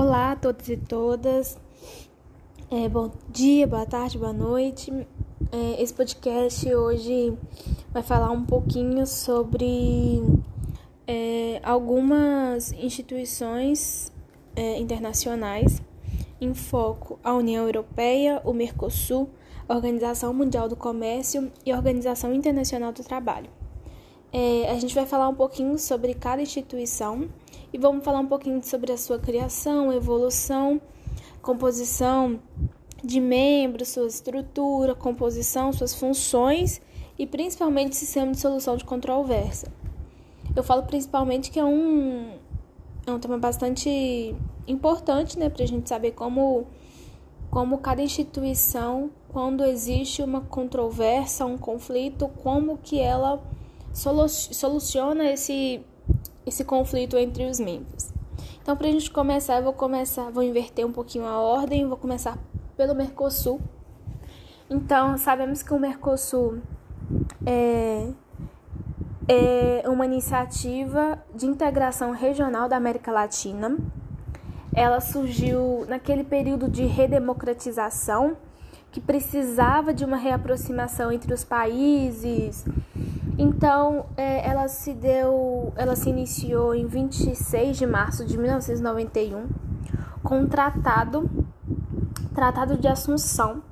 Olá a todos e todas. É, bom dia, boa tarde, boa noite. É, esse podcast hoje vai falar um pouquinho sobre é, algumas instituições é, internacionais em foco a União Europeia, o Mercosul, a Organização Mundial do Comércio e a Organização Internacional do Trabalho. É, a gente vai falar um pouquinho sobre cada instituição e vamos falar um pouquinho sobre a sua criação, evolução, composição de membros, sua estrutura, composição, suas funções e principalmente sistema de solução de controvérsia. Eu falo principalmente que é um, é um tema bastante importante, né, para a gente saber como, como cada instituição, quando existe uma controvérsia, um conflito, como que ela soluciona esse, esse conflito entre os membros. Então, para a gente começar, eu vou começar, vou inverter um pouquinho a ordem, vou começar pelo Mercosul. Então, sabemos que o Mercosul é, é uma iniciativa de integração regional da América Latina. Ela surgiu naquele período de redemocratização que precisava de uma reaproximação entre os países então, é, ela se deu, ela se iniciou em 26 de março de 1991 com um tratado, Tratado de Assunção,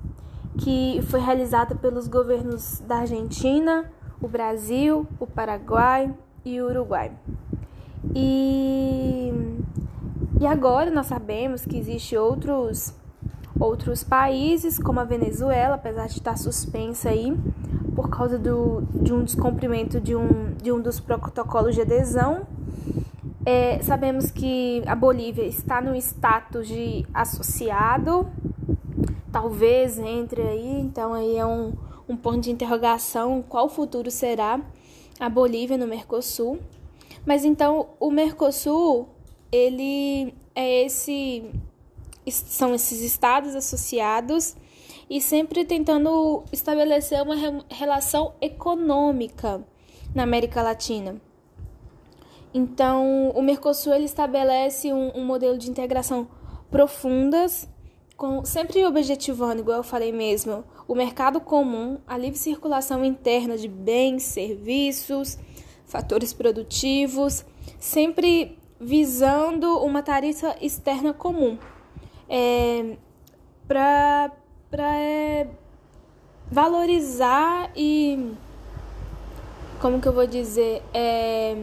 que foi realizado pelos governos da Argentina, o Brasil, o Paraguai e o Uruguai. E, e agora nós sabemos que existem outros, outros países, como a Venezuela, apesar de estar suspensa aí, por causa do, de um descumprimento de um, de um dos protocolos de adesão. É, sabemos que a Bolívia está no status de associado, talvez entre aí, então aí é um, um ponto de interrogação qual futuro será a Bolívia no Mercosul. Mas então o Mercosul, ele é esse são esses estados associados e sempre tentando estabelecer uma relação econômica na América Latina. Então, o Mercosul ele estabelece um, um modelo de integração profundas, com, sempre objetivando, igual eu falei mesmo, o mercado comum, a livre circulação interna de bens, serviços, fatores produtivos, sempre visando uma tarifa externa comum. É, para para é, valorizar e como que eu vou dizer é,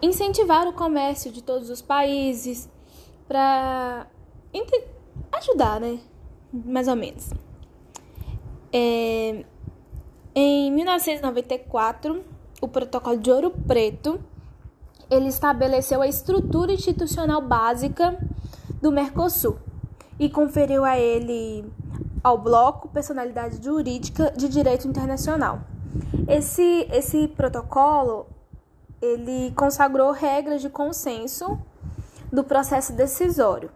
incentivar o comércio de todos os países para ajudar, né? Mais ou menos. É, em 1994, o Protocolo de Ouro Preto ele estabeleceu a estrutura institucional básica do Mercosul e conferiu a ele ao bloco personalidade jurídica de direito internacional. Esse esse protocolo ele consagrou regras de consenso do processo decisório.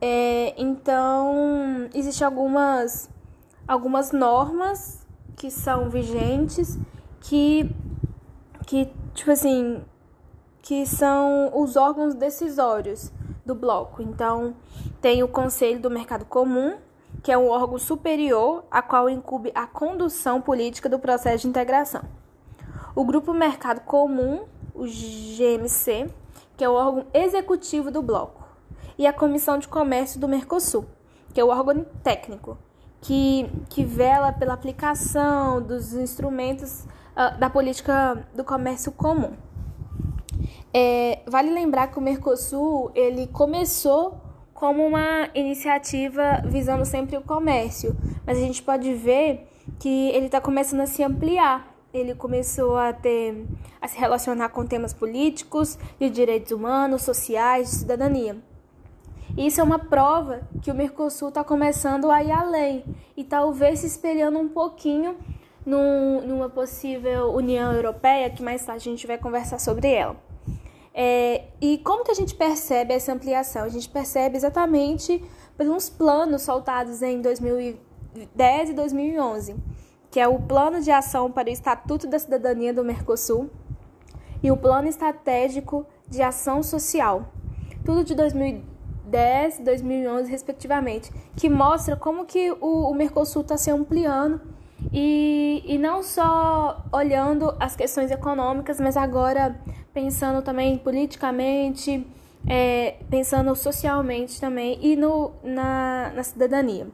É, então, existem algumas, algumas normas que são vigentes que, que, tipo assim, que são os órgãos decisórios do bloco. Então, tem o Conselho do Mercado Comum, que é um órgão superior a qual incube a condução política do processo de integração. O Grupo Mercado Comum, o GMC, que é o órgão executivo do bloco. E a Comissão de Comércio do Mercosul, que é o órgão técnico, que, que vela pela aplicação dos instrumentos uh, da política do comércio comum. É, vale lembrar que o Mercosul ele começou como uma iniciativa visando sempre o comércio, mas a gente pode ver que ele está começando a se ampliar. Ele começou a ter a se relacionar com temas políticos, de direitos humanos, sociais, de cidadania. Isso é uma prova que o Mercosul está começando a ir além e talvez se espelhando um pouquinho num, numa possível União Europeia, que mais tarde a gente vai conversar sobre ela. É, e como que a gente percebe essa ampliação? A gente percebe exatamente pelos planos soltados em 2010 e 2011, que é o Plano de Ação para o Estatuto da Cidadania do Mercosul e o Plano Estratégico de Ação Social. tudo de 2010 e 2011, respectivamente, que mostra como que o, o Mercosul está se ampliando e, e não só olhando as questões econômicas, mas agora pensando também politicamente, é, pensando socialmente também e no, na, na cidadania.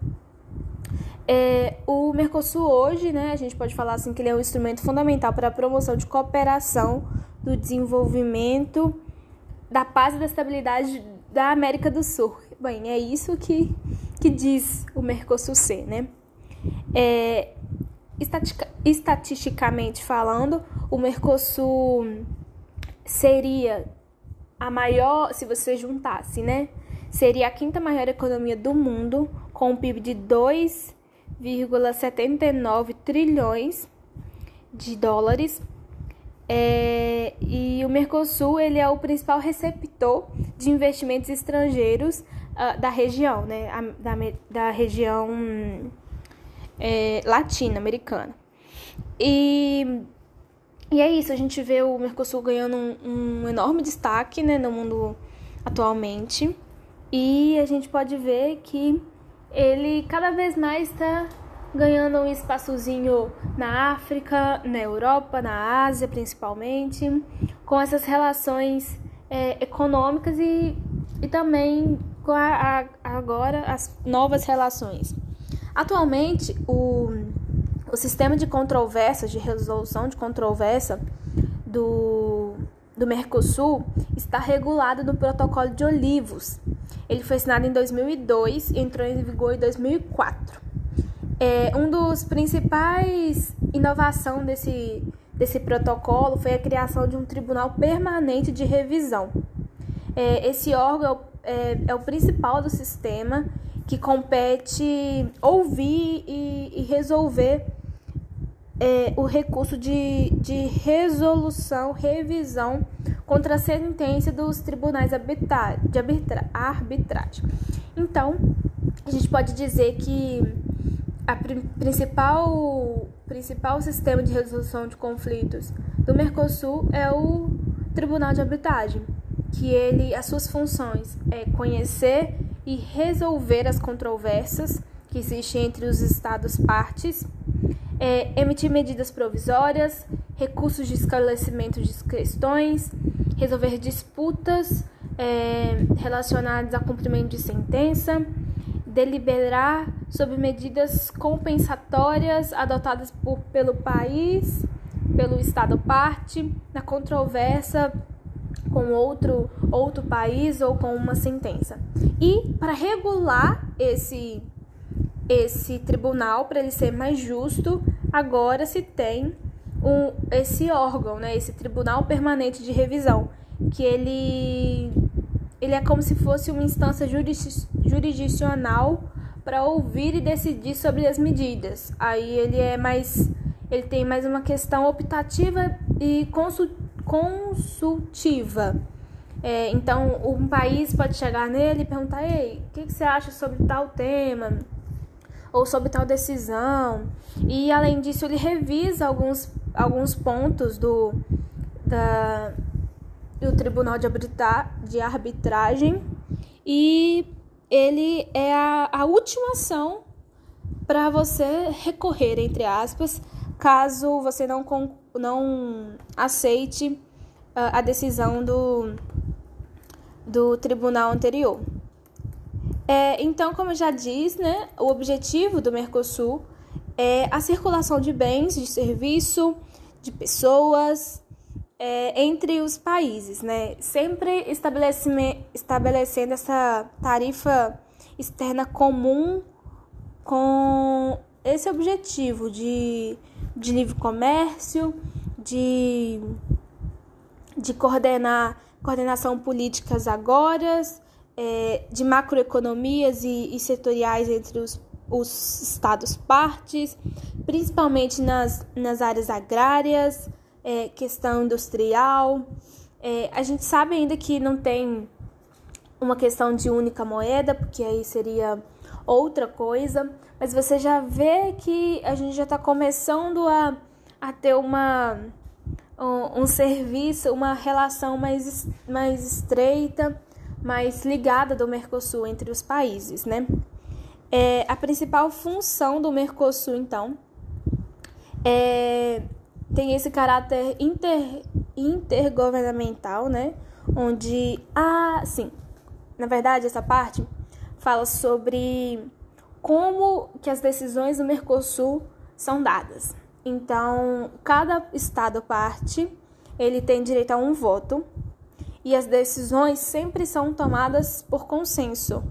É, o Mercosul hoje, né, a gente pode falar assim que ele é um instrumento fundamental para a promoção de cooperação, do desenvolvimento, da paz e da estabilidade da América do Sul. Bem, é isso que, que diz o Mercosul ser, né? É, estatisticamente falando, o Mercosul seria a maior, se você juntasse, né? Seria a quinta maior economia do mundo, com um PIB de 2,79 trilhões de dólares. É, e o Mercosul ele é o principal receptor de investimentos estrangeiros uh, da região, né? A, da, da região é, latino-americana. E, e é isso, a gente vê o Mercosul ganhando um, um enorme destaque né, no mundo atualmente. E a gente pode ver que ele cada vez mais está ganhando um espaçozinho na África, na Europa, na Ásia principalmente, com essas relações é, econômicas e, e também com a, a, agora as novas relações. Atualmente, o, o sistema de controvérsias, de resolução de controvérsia do, do Mercosul está regulado no Protocolo de Olivos. Ele foi assinado em 2002 e entrou em vigor em 2004. É, um dos principais inovação desse, desse protocolo foi a criação de um tribunal permanente de revisão. É, esse órgão é, é o principal do sistema que compete ouvir e, e resolver é, o recurso de, de resolução, revisão contra a sentença dos tribunais de arbitra, arbitragem. Então, a gente pode dizer que a principal, principal sistema de resolução de conflitos do Mercosul é o Tribunal de Arbitragem, que ele, as suas funções é conhecer e resolver as controvérsias que existem entre os Estados partes, é, emitir medidas provisórias, recursos de esclarecimento de questões, resolver disputas é, relacionadas a cumprimento de sentença, deliberar sobre medidas compensatórias adotadas por, pelo país, pelo Estado parte, na controvérsia com outro, outro país ou com uma sentença. E para regular esse, esse tribunal, para ele ser mais justo, agora se tem um, esse órgão, né, esse tribunal permanente de revisão, que ele, ele é como se fosse uma instância jurisdicional para ouvir e decidir sobre as medidas. Aí ele é mais ele tem mais uma questão optativa e consultiva consultiva. É, então, um país pode chegar nele e perguntar: Ei, o que, que você acha sobre tal tema? Ou sobre tal decisão? E, além disso, ele revisa alguns, alguns pontos do, da, do Tribunal de, Arbitra, de Arbitragem e ele é a, a última ação para você recorrer, entre aspas, caso você não, não aceite a decisão do, do tribunal anterior. É, então, como já disse, né, o objetivo do Mercosul é a circulação de bens, de serviço, de pessoas é, entre os países, né? Sempre estabelecendo essa tarifa externa comum com esse objetivo de de livre comércio, de, de coordenar coordenação políticas agora, é, de macroeconomias e, e setoriais entre os, os estados partes, principalmente nas, nas áreas agrárias, é, questão industrial. É, a gente sabe ainda que não tem uma questão de única moeda, porque aí seria outra coisa, mas você já vê que a gente já está começando a, a ter uma, um, um, serviço, uma relação mais, mais estreita mais ligada do Mercosul entre os países, né? É, a principal função do Mercosul, então, é, tem esse caráter inter, intergovernamental, né? Onde, ah, sim, na verdade, essa parte fala sobre como que as decisões do Mercosul são dadas. Então, cada estado parte, ele tem direito a um voto e as decisões sempre são tomadas por consenso.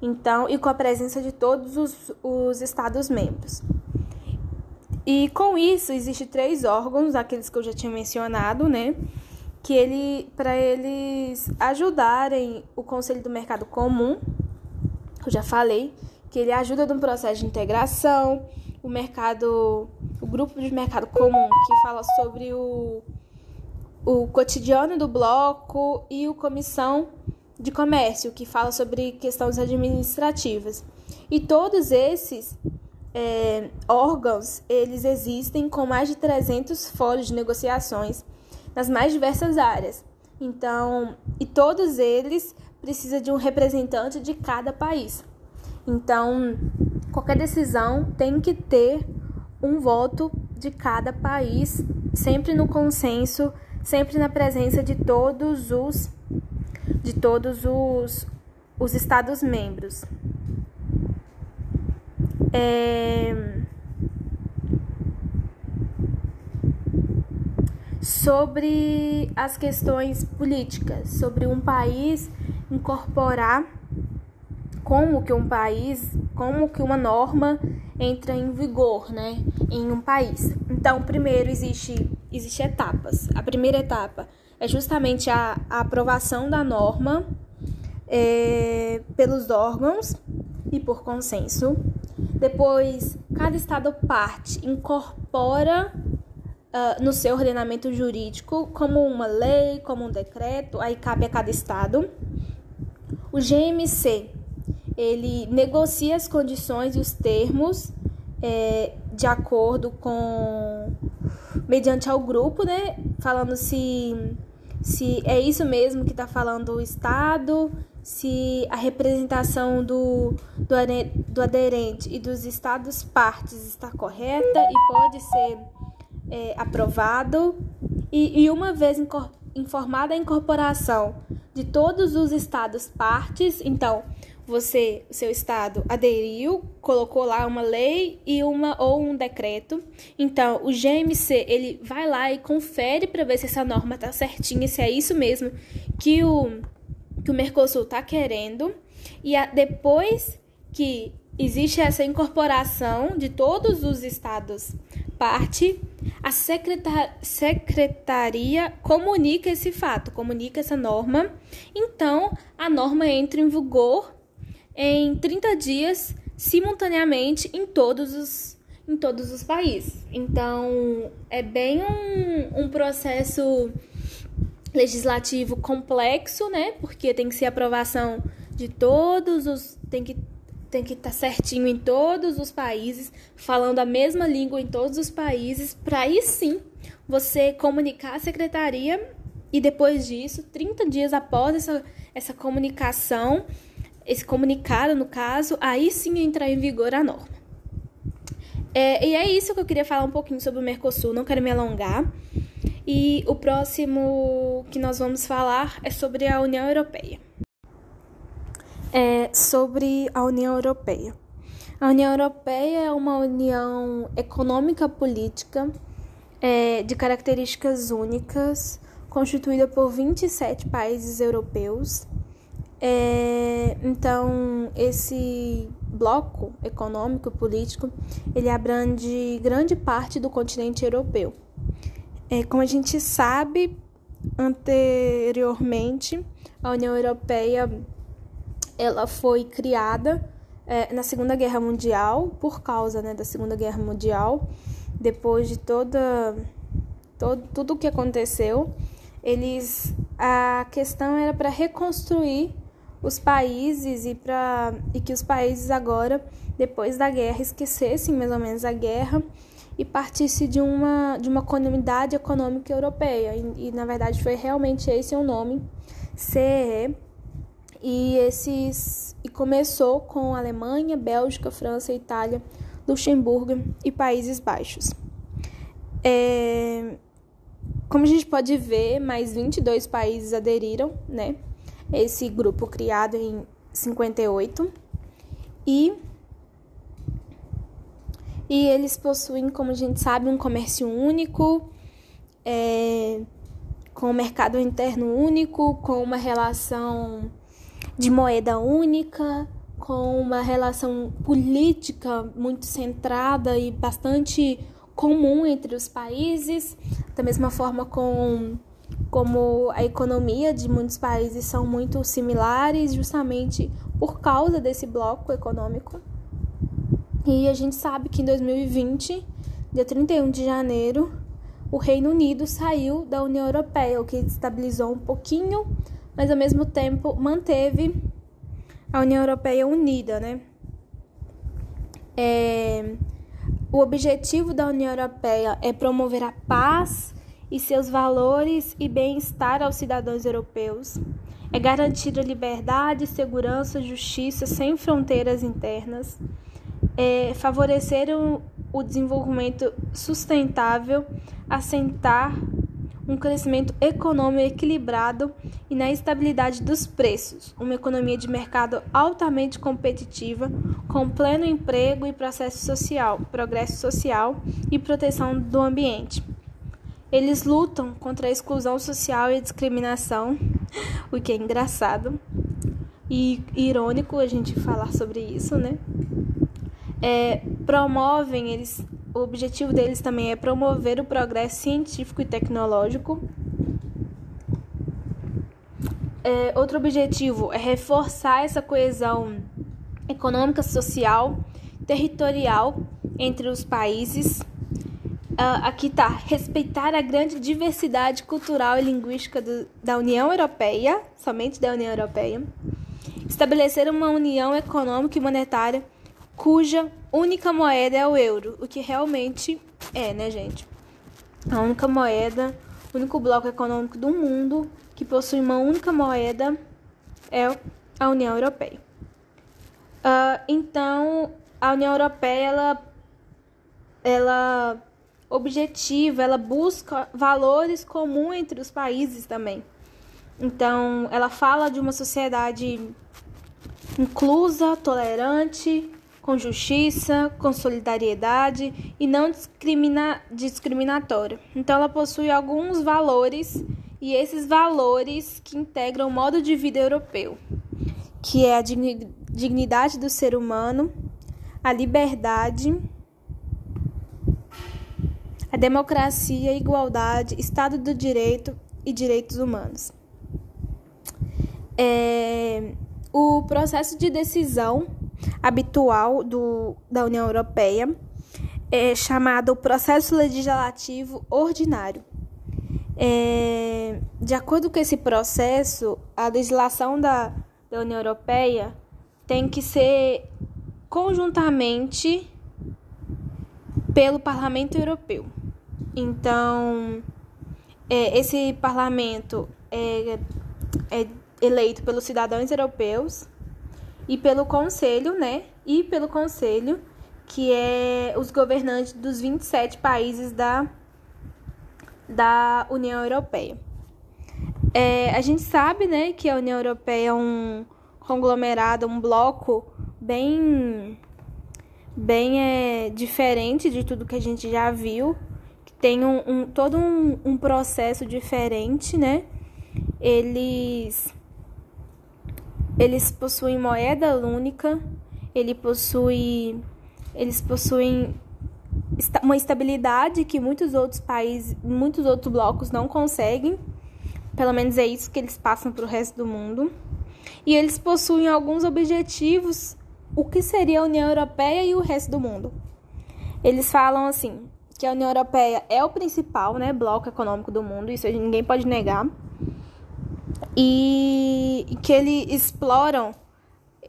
Então, e com a presença de todos os, os estados membros. E com isso existem três órgãos, aqueles que eu já tinha mencionado, né? Que ele para eles ajudarem o Conselho do Mercado Comum, eu já falei, que ele ajuda no processo de integração, o mercado, o grupo de mercado comum que fala sobre o, o cotidiano do bloco e o comissão de comércio que fala sobre questões administrativas. E todos esses é, órgãos, eles existem com mais de 300 fóruns de negociações nas mais diversas áreas. Então, e todos eles precisam de um representante de cada país. Então, qualquer decisão tem que ter um voto de cada país, sempre no consenso, sempre na presença de todos os de todos os, os estados membros. É... Sobre as questões políticas, sobre um país incorporar como que um país, como que uma norma entra em vigor, né, em um país. Então, primeiro existe existe etapas. A primeira etapa é justamente a, a aprovação da norma é, pelos órgãos e por consenso. Depois, cada estado parte incorpora uh, no seu ordenamento jurídico como uma lei, como um decreto, aí cabe a cada estado. O GMC ele negocia as condições e os termos é, de acordo com mediante ao grupo, né? Falando se se é isso mesmo que está falando o Estado, se a representação do, do, do aderente e dos Estados partes está correta e pode ser é, aprovado. E, e uma vez informada a incorporação de todos os Estados partes, então você, seu estado aderiu, colocou lá uma lei e uma ou um decreto. Então, o GMC, ele vai lá e confere para ver se essa norma tá certinha, se é isso mesmo que o que o Mercosul tá querendo. E a, depois que existe essa incorporação de todos os estados parte, a secretar, secretaria comunica esse fato, comunica essa norma. Então, a norma entra em vigor em 30 dias simultaneamente em todos os, em todos os países. Então, é bem um, um processo legislativo complexo, né? Porque tem que ser aprovação de todos os. tem que tem que estar tá certinho em todos os países, falando a mesma língua em todos os países, para aí sim você comunicar à secretaria e depois disso, 30 dias após essa, essa comunicação, esse comunicado, no caso, aí sim entrar em vigor a norma. É, e é isso que eu queria falar um pouquinho sobre o Mercosul, não quero me alongar. E o próximo que nós vamos falar é sobre a União Europeia. É sobre a União Europeia. A União Europeia é uma união econômica política é, de características únicas, constituída por 27 países europeus é, então, esse bloco econômico político ele abrange grande parte do continente europeu. É, como a gente sabe, anteriormente a União Europeia ela foi criada é, na Segunda Guerra Mundial por causa né, da Segunda Guerra Mundial, depois de toda todo, tudo o que aconteceu, eles a questão era para reconstruir os países e para e que os países agora depois da guerra esquecessem mais ou menos a guerra e partisse de uma de uma comunidade econômica europeia e, e na verdade foi realmente esse o nome CE e esses e começou com Alemanha, Bélgica, França, Itália, Luxemburgo e Países Baixos. É, como a gente pode ver, mais 22 países aderiram, né? Esse grupo criado em 58 e e eles possuem, como a gente sabe, um comércio único, é, com um mercado interno único, com uma relação de moeda única, com uma relação política muito centrada e bastante comum entre os países, da mesma forma com como a economia de muitos países são muito similares, justamente por causa desse bloco econômico. E a gente sabe que em 2020, dia 31 de janeiro, o Reino Unido saiu da União Europeia, o que estabilizou um pouquinho, mas ao mesmo tempo manteve a União Europeia unida, né? É, o objetivo da União Europeia é promover a paz e seus valores e bem-estar aos cidadãos europeus. É garantir a liberdade, segurança, justiça sem fronteiras internas. É favorecer o, o desenvolvimento sustentável, assentar um crescimento econômico equilibrado e na estabilidade dos preços, uma economia de mercado altamente competitiva, com pleno emprego e processo social, progresso social e proteção do ambiente. Eles lutam contra a exclusão social e a discriminação, o que é engraçado e irônico a gente falar sobre isso, né? É, promovem eles o objetivo deles também é promover o progresso científico e tecnológico. É, outro objetivo é reforçar essa coesão econômica, social, territorial entre os países. Uh, aqui está respeitar a grande diversidade cultural e linguística do, da União Europeia, somente da União Europeia. Estabelecer uma união econômica e monetária cuja única moeda é o euro, o que realmente é, né, gente? A única moeda, o único bloco econômico do mundo que possui uma única moeda é a União Europeia. Uh, então, a União Europeia, ela, ela objetiva, ela busca valores comuns entre os países também. Então, ela fala de uma sociedade inclusa, tolerante, com justiça, com solidariedade e não discrimina discriminatória. Então, ela possui alguns valores e esses valores que integram o modo de vida europeu, que é a dignidade do ser humano, a liberdade, a democracia, a igualdade, Estado do Direito e direitos humanos. É, o processo de decisão habitual do, da União Europeia, é chamado processo legislativo ordinário. É, de acordo com esse processo, a legislação da, da União Europeia tem que ser conjuntamente pelo Parlamento Europeu. Então, é, esse parlamento é, é eleito pelos cidadãos europeus e pelo Conselho, né? E pelo Conselho, que é os governantes dos 27 países da, da União Europeia. É, a gente sabe, né, que a União Europeia é um conglomerado, um bloco bem, bem é, diferente de tudo que a gente já viu, tem um, um todo um, um processo diferente, né? Eles eles possuem moeda única, ele possui, eles possuem uma estabilidade que muitos outros países, muitos outros blocos não conseguem. Pelo menos é isso que eles passam para o resto do mundo. E eles possuem alguns objetivos, o que seria a União Europeia e o resto do mundo. Eles falam assim, que a União Europeia é o principal, né, bloco econômico do mundo, isso ninguém pode negar e que eles exploram,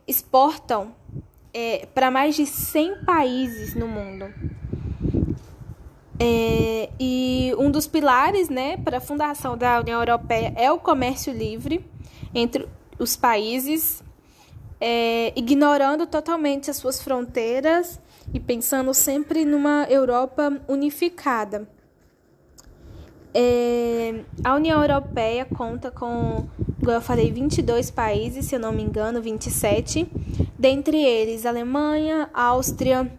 exportam é, para mais de 100 países no mundo. É, e um dos pilares né, para a fundação da União Europeia é o comércio livre entre os países, é, ignorando totalmente as suas fronteiras e pensando sempre numa Europa unificada. É, a União Europeia conta com, como eu falei, 22 países, se eu não me engano, 27, dentre eles Alemanha, Áustria,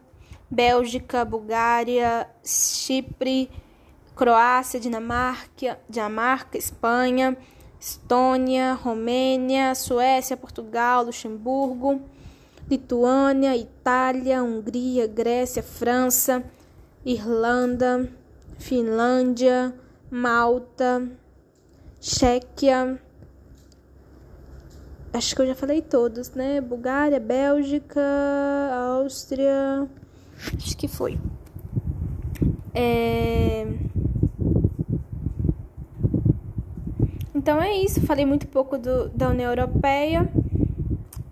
Bélgica, Bulgária, Chipre, Croácia, Dinamarca, Dinamarca, Espanha, Estônia, Romênia, Suécia, Portugal, Luxemburgo, Lituânia, Itália, Hungria, Grécia, França, Irlanda, Finlândia, Malta, Chequia. Acho que eu já falei todos, né? Bulgária, Bélgica, Áustria. Acho que foi. É... Então é isso. Falei muito pouco do, da União Europeia.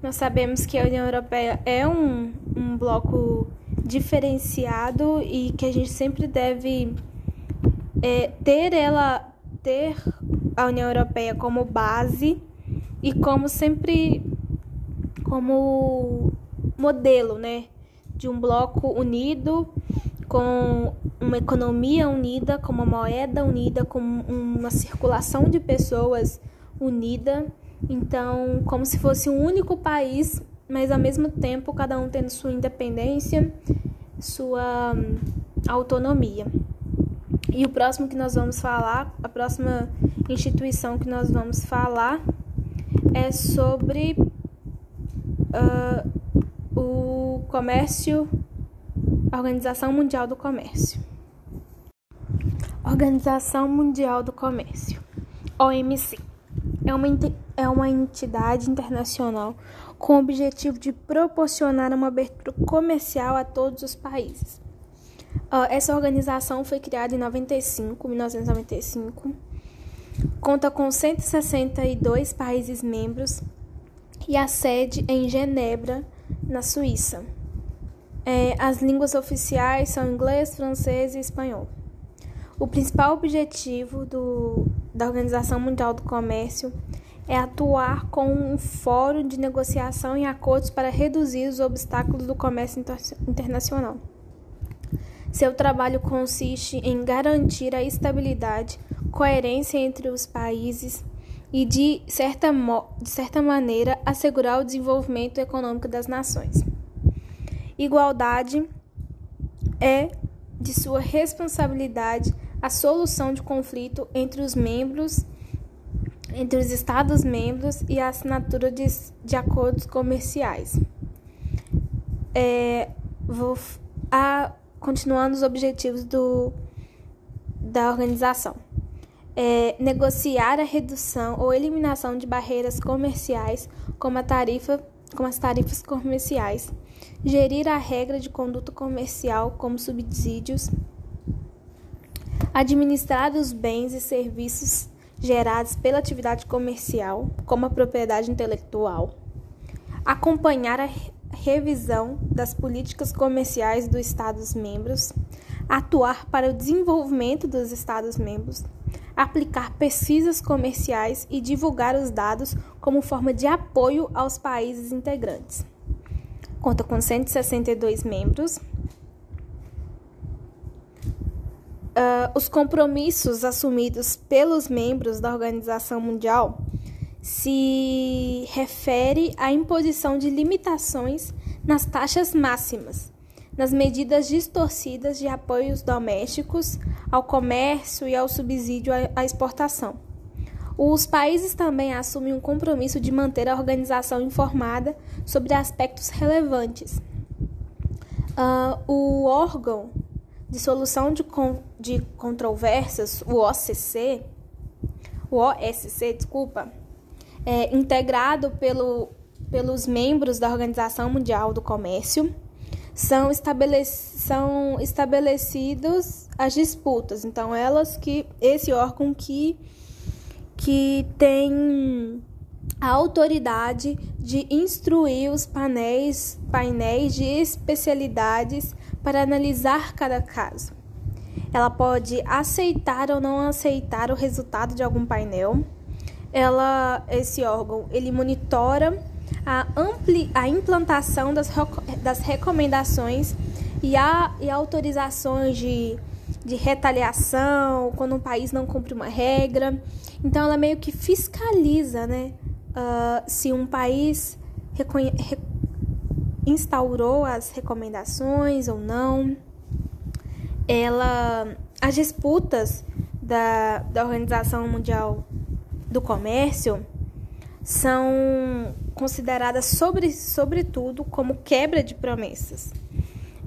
Nós sabemos que a União Europeia é um, um bloco diferenciado e que a gente sempre deve é, ter ela ter a União Europeia como base e como sempre como modelo, né, de um bloco unido com uma economia unida, com uma moeda unida, com uma circulação de pessoas unida. Então, como se fosse um único país, mas ao mesmo tempo cada um tendo sua independência, sua hum, autonomia. E o próximo que nós vamos falar, a próxima instituição que nós vamos falar é sobre uh, o comércio Organização Mundial do Comércio. Organização Mundial do Comércio, OMC, é uma, é uma entidade internacional com o objetivo de proporcionar uma abertura comercial a todos os países. Uh, essa organização foi criada em 95, 1995, conta com 162 países membros e a sede é em Genebra, na Suíça. É, as línguas oficiais são inglês, francês e espanhol. O principal objetivo do, da Organização Mundial do Comércio é atuar com um fórum de negociação e acordos para reduzir os obstáculos do comércio inter internacional. Seu trabalho consiste em garantir a estabilidade, coerência entre os países e, de certa, de certa maneira, assegurar o desenvolvimento econômico das nações. Igualdade é de sua responsabilidade a solução de conflito entre os membros, entre os Estados-membros e a assinatura de, de acordos comerciais. É, vou, a, continuando os objetivos do, da organização. É, negociar a redução ou eliminação de barreiras comerciais, como, a tarifa, como as tarifas comerciais, gerir a regra de conduta comercial como subsídios, administrar os bens e serviços gerados pela atividade comercial, como a propriedade intelectual, acompanhar a revisão das políticas comerciais dos Estados-membros, atuar para o desenvolvimento dos Estados-membros, aplicar pesquisas comerciais e divulgar os dados como forma de apoio aos países integrantes. Conta com 162 membros. Uh, os compromissos assumidos pelos membros da Organização Mundial se refere à imposição de limitações nas taxas máximas, nas medidas distorcidas de apoios domésticos ao comércio e ao subsídio à exportação os países também assumem um compromisso de manter a organização informada sobre aspectos relevantes. Uh, o órgão de solução de, con de controvérsias, o OCC, o OSC, desculpa, é integrado pelo, pelos membros da Organização Mundial do Comércio, são, estabelec são estabelecidos as disputas. Então, elas que esse órgão que que tem a autoridade de instruir os painéis, painéis de especialidades para analisar cada caso. Ela pode aceitar ou não aceitar o resultado de algum painel. ela, esse órgão, ele monitora a, ampli, a implantação das, das recomendações e, a, e autorizações de, de retaliação quando um país não cumpre uma regra. Então, ela meio que fiscaliza, né? Uh, se um país instaurou as recomendações ou não. Ela, as disputas da, da Organização Mundial do Comércio são consideradas, sobre, sobretudo, como quebra de promessas.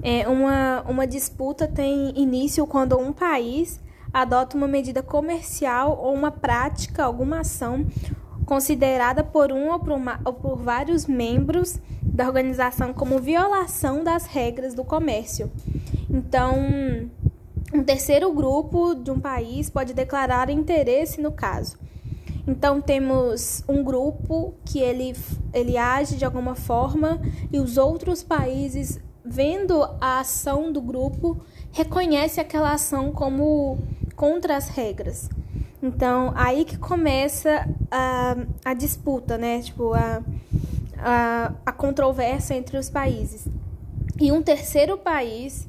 É, uma, uma disputa tem início quando um país adota uma medida comercial ou uma prática, alguma ação considerada por um ou por, uma, ou por vários membros da organização como violação das regras do comércio. Então, um terceiro grupo de um país pode declarar interesse no caso. Então temos um grupo que ele, ele age de alguma forma e os outros países, vendo a ação do grupo, reconhece aquela ação como contra as regras. Então aí que começa a, a disputa, né? Tipo, a, a, a controvérsia entre os países. E um terceiro país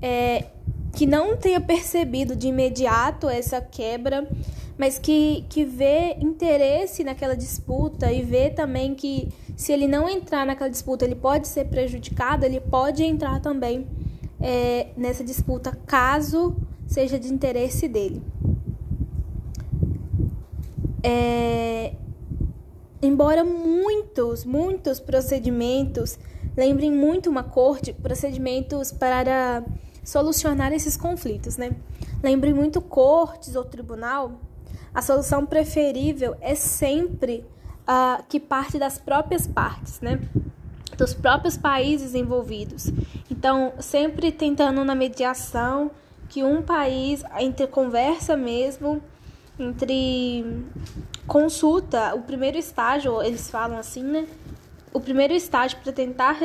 é, que não tenha percebido de imediato essa quebra, mas que, que vê interesse naquela disputa e vê também que se ele não entrar naquela disputa ele pode ser prejudicado, ele pode entrar também é, nessa disputa caso seja de interesse dele. É, embora muitos, muitos procedimentos lembrem muito uma corte, procedimentos para solucionar esses conflitos, né? Lembre muito cortes ou tribunal, a solução preferível é sempre uh, que parte das próprias partes, né? Dos próprios países envolvidos. Então, sempre tentando na mediação que um país, entre conversa mesmo, entre consulta, o primeiro estágio, eles falam assim, né? O primeiro estágio para tentar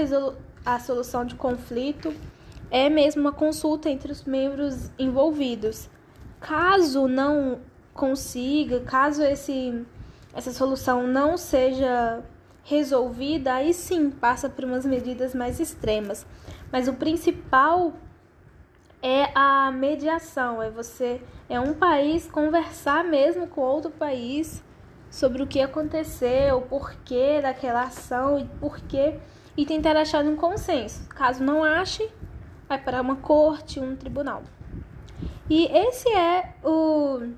a solução de conflito é mesmo uma consulta entre os membros envolvidos. Caso não consiga, caso esse, essa solução não seja resolvida, aí sim passa por umas medidas mais extremas. Mas o principal é a mediação, é você é um país conversar mesmo com outro país sobre o que aconteceu, o porquê daquela ação e porquê e tentar achar um consenso. Caso não ache, vai para uma corte, um tribunal. E esse é o,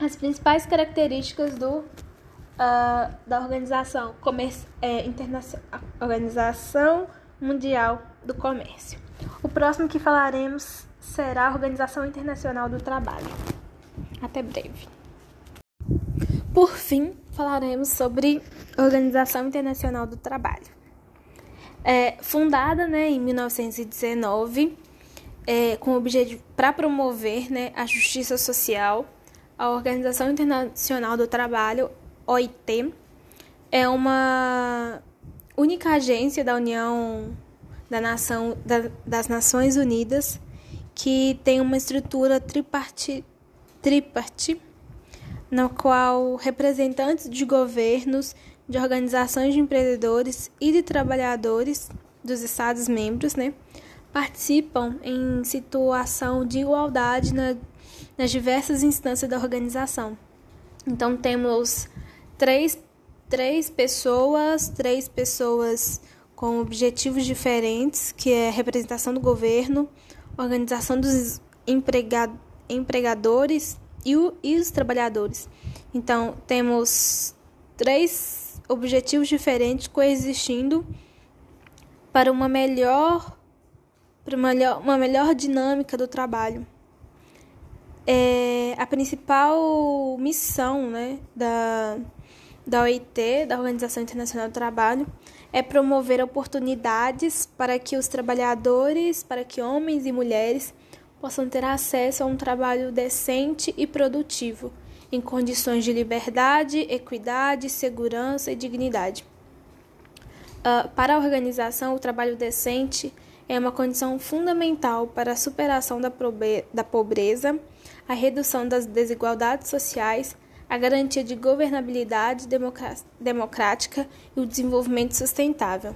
as principais características do, uh, da organização, Comerci é, internacional, organização Mundial do Comércio. O próximo que falaremos será a Organização Internacional do Trabalho. Até breve. Por fim, falaremos sobre Organização Internacional do Trabalho. É, fundada né, em 1919, é, com o objetivo para promover né, a justiça social, a Organização Internacional do Trabalho, OIT, é uma única agência da União da Nação, da, das Nações Unidas que tem uma estrutura tripartite, tripartite na qual representantes de governos de organizações de empreendedores e de trabalhadores dos Estados membros, né, participam em situação de igualdade na, nas diversas instâncias da organização. Então temos três, três pessoas, três pessoas com objetivos diferentes, que é representação do governo, organização dos empregad, empregadores e, o, e os trabalhadores. Então temos três objetivos diferentes coexistindo para uma melhor, para uma melhor, uma melhor dinâmica do trabalho. É, a principal missão né, da, da OIT, da Organização Internacional do Trabalho, é promover oportunidades para que os trabalhadores, para que homens e mulheres possam ter acesso a um trabalho decente e produtivo em condições de liberdade, equidade, segurança e dignidade. Uh, para a organização, o trabalho decente é uma condição fundamental para a superação da, da pobreza, a redução das desigualdades sociais, a garantia de governabilidade democrática e o desenvolvimento sustentável.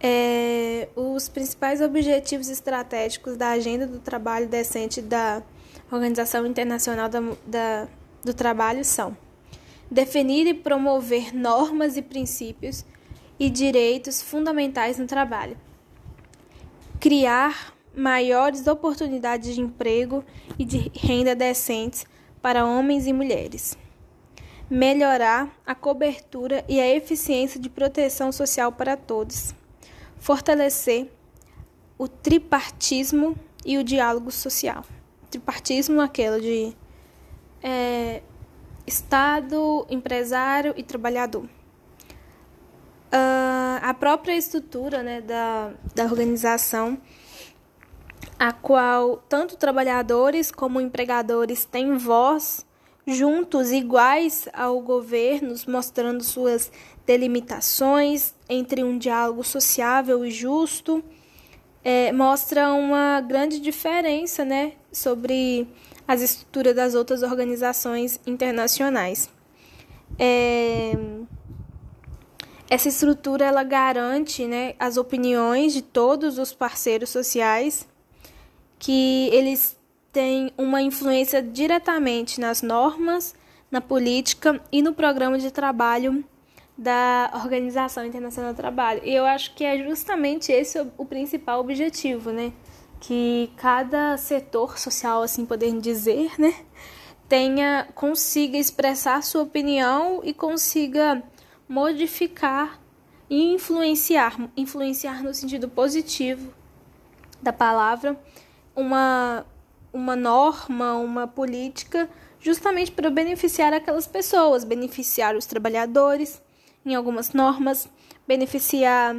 É, os principais objetivos estratégicos da Agenda do Trabalho Decente da Organização Internacional da, da, do Trabalho são definir e promover normas e princípios e direitos fundamentais no trabalho, criar maiores oportunidades de emprego e de renda decentes para homens e mulheres, melhorar a cobertura e a eficiência de proteção social para todos, fortalecer o tripartismo e o diálogo social. Tripartismo, aquele de é, Estado, empresário e trabalhador. Uh, a própria estrutura né, da, da organização, a qual tanto trabalhadores como empregadores têm voz juntos, iguais ao governo, mostrando suas delimitações entre um diálogo sociável e justo, é, mostra uma grande diferença né, sobre as estruturas das outras organizações internacionais. É, essa estrutura ela garante né, as opiniões de todos os parceiros sociais, que eles têm uma influência diretamente nas normas, na política e no programa de trabalho da Organização Internacional do Trabalho. E eu acho que é justamente esse o principal objetivo, né? Que cada setor social, assim podendo dizer, né, tenha consiga expressar sua opinião e consiga modificar e influenciar, influenciar no sentido positivo da palavra, uma uma norma, uma política, justamente para beneficiar aquelas pessoas, beneficiar os trabalhadores em algumas normas, beneficiar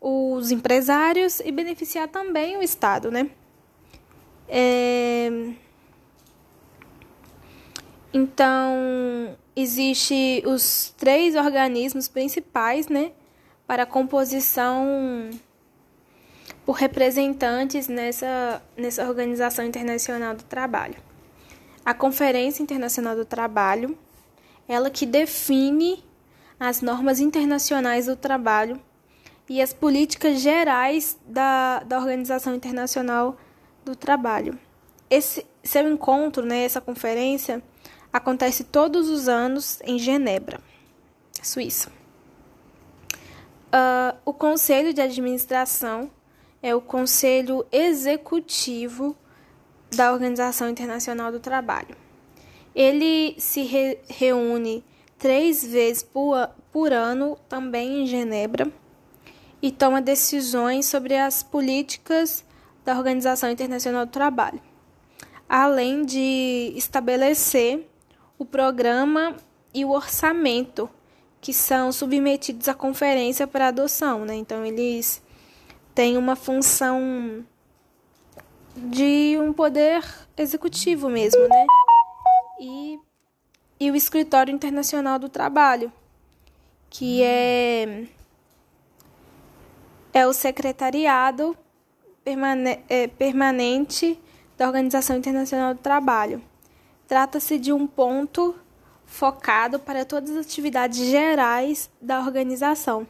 os empresários e beneficiar também o Estado, né? É... Então, existe os três organismos principais, né, para composição por representantes nessa, nessa Organização Internacional do Trabalho. A Conferência Internacional do Trabalho, ela que define as normas internacionais do trabalho e as políticas gerais da, da Organização Internacional do Trabalho. Esse seu encontro, né, essa conferência, acontece todos os anos em Genebra, Suíça. Uh, o Conselho de Administração é o conselho executivo da Organização Internacional do Trabalho. Ele se re reúne três vezes por, por ano, também em Genebra e toma decisões sobre as políticas da Organização Internacional do Trabalho, além de estabelecer o programa e o orçamento que são submetidos à conferência para adoção, né? Então eles têm uma função de um poder executivo mesmo, né? E, e o Escritório Internacional do Trabalho, que é é o secretariado permane é, permanente da Organização Internacional do Trabalho. Trata-se de um ponto focado para todas as atividades gerais da organização,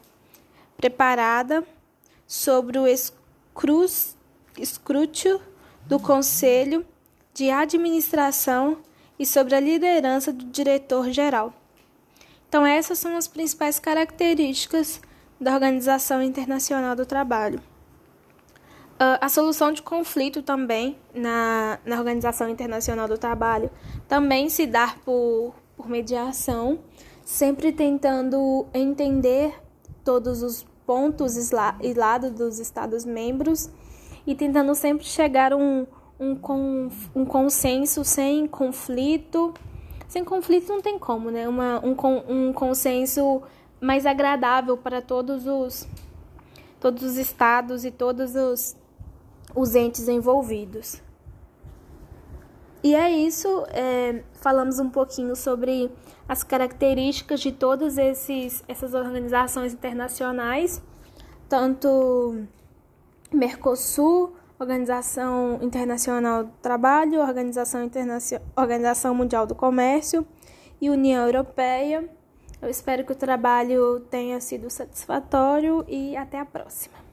preparada sobre o escrútio do Conselho de Administração e sobre a liderança do diretor-geral. Então, essas são as principais características da Organização Internacional do Trabalho. Uh, a solução de conflito também na, na Organização Internacional do Trabalho também se dá por, por mediação, sempre tentando entender todos os pontos e lados dos Estados-membros e tentando sempre chegar a um, um, um consenso sem conflito. Sem conflito não tem como, né? Uma, um, um consenso mais agradável para todos os todos os estados e todos os, os entes envolvidos. E é isso, é, falamos um pouquinho sobre as características de todas esses, essas organizações internacionais, tanto Mercosul, Organização Internacional do Trabalho, Organização, Internacio... Organização Mundial do Comércio e União Europeia. Eu espero que o trabalho tenha sido satisfatório e até a próxima.